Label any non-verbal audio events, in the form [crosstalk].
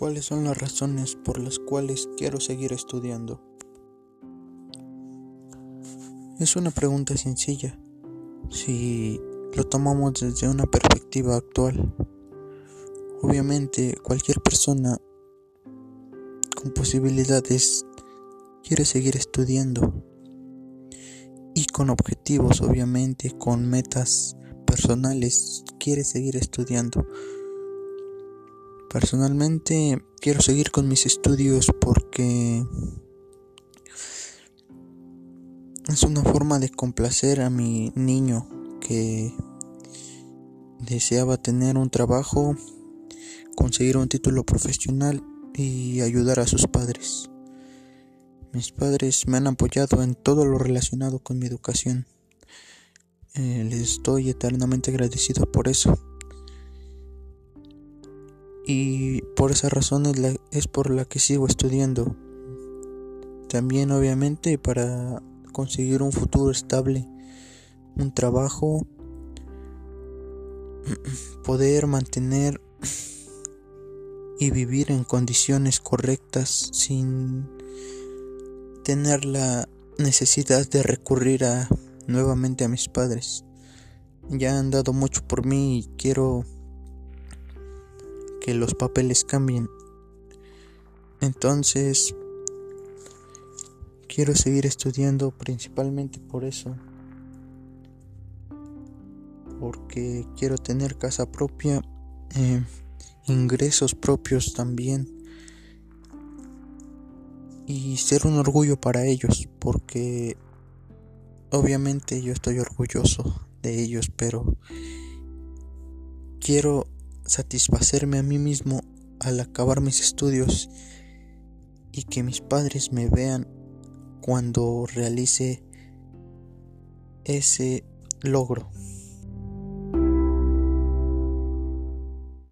¿Cuáles son las razones por las cuales quiero seguir estudiando? Es una pregunta sencilla si lo tomamos desde una perspectiva actual. Obviamente cualquier persona con posibilidades quiere seguir estudiando y con objetivos, obviamente, con metas personales, quiere seguir estudiando. Personalmente quiero seguir con mis estudios porque es una forma de complacer a mi niño que deseaba tener un trabajo, conseguir un título profesional y ayudar a sus padres. Mis padres me han apoyado en todo lo relacionado con mi educación. Eh, les estoy eternamente agradecido por eso y por esa razón es, por la que sigo estudiando. También obviamente para conseguir un futuro estable, un trabajo, [clears throat] poder mantener y vivir en condiciones correctas sin tener la necesidad de recurrir a nuevamente a mis padres. Ya han dado mucho por mí y quiero que los papeles cambien. Entonces, quiero seguir estudiando principalmente por eso. Porque quiero tener casa propia, eh, ingresos propios también. Y ser un orgullo para ellos, porque obviamente yo estoy orgulloso de ellos, pero quiero satisfacerme a mí mismo al acabar mis estudios y que mis padres me vean cuando realice ese logro.